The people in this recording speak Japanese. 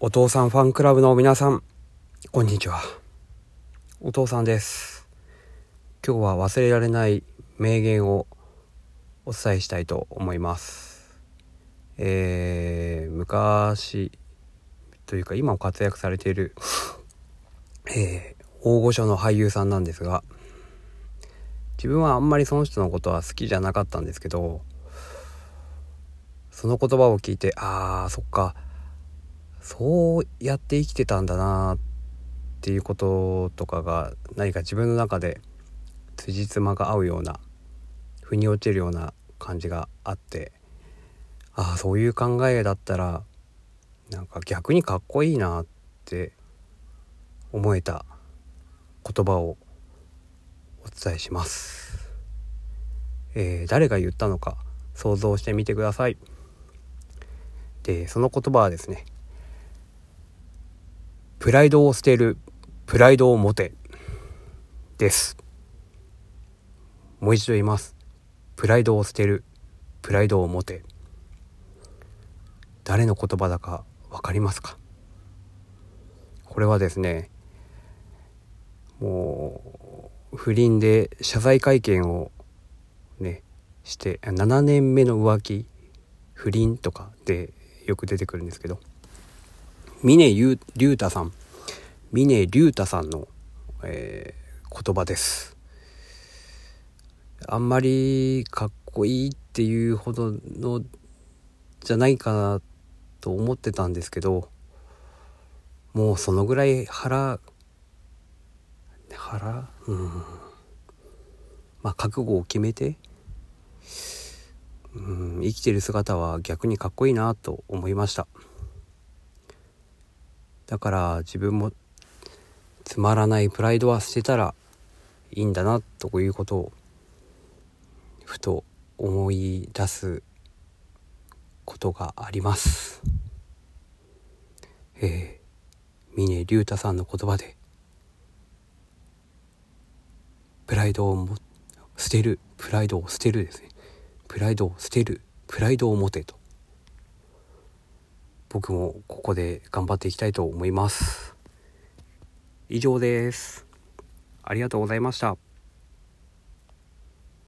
お父さんファンクラブの皆さん、こんにちは。お父さんです。今日は忘れられない名言をお伝えしたいと思います。えー、昔というか今も活躍されている、えー、大御所の俳優さんなんですが、自分はあんまりその人のことは好きじゃなかったんですけど、その言葉を聞いて、ああ、そっか、そうやって生きてたんだなっていうこととかが何か自分の中で辻褄が合うような腑に落ちるような感じがあってああそういう考えだったらなんか逆にかっこいいなって思えた言葉をお伝えします、えー、誰が言ったのか想像してみてください。でその言葉はですねプライドを捨てる、プライドを持て、です。もう一度言います。プライドを捨てる、プライドを持て。誰の言葉だか分かりますか？これはですね、もう、不倫で謝罪会見をね、して、7年目の浮気、不倫とかでよく出てくるんですけど、峰竜太さん。峰竜太さんの、えー、言葉です。あんまりかっこいいっていうほどのじゃないかなと思ってたんですけどもうそのぐらい腹腹？うん。まあ覚悟を決めてうん生きてる姿は逆にかっこいいなと思いました。だから自分もつまらないプライドは捨てたらいいんだなということをふと思い出すことがあります。えー、峰竜太さんの言葉でプライドをも捨てるプライドを捨てるですね。プライドを捨てるプライドを持てと。僕もここで頑張っていきたいと思います。以上です。ありがとうございました。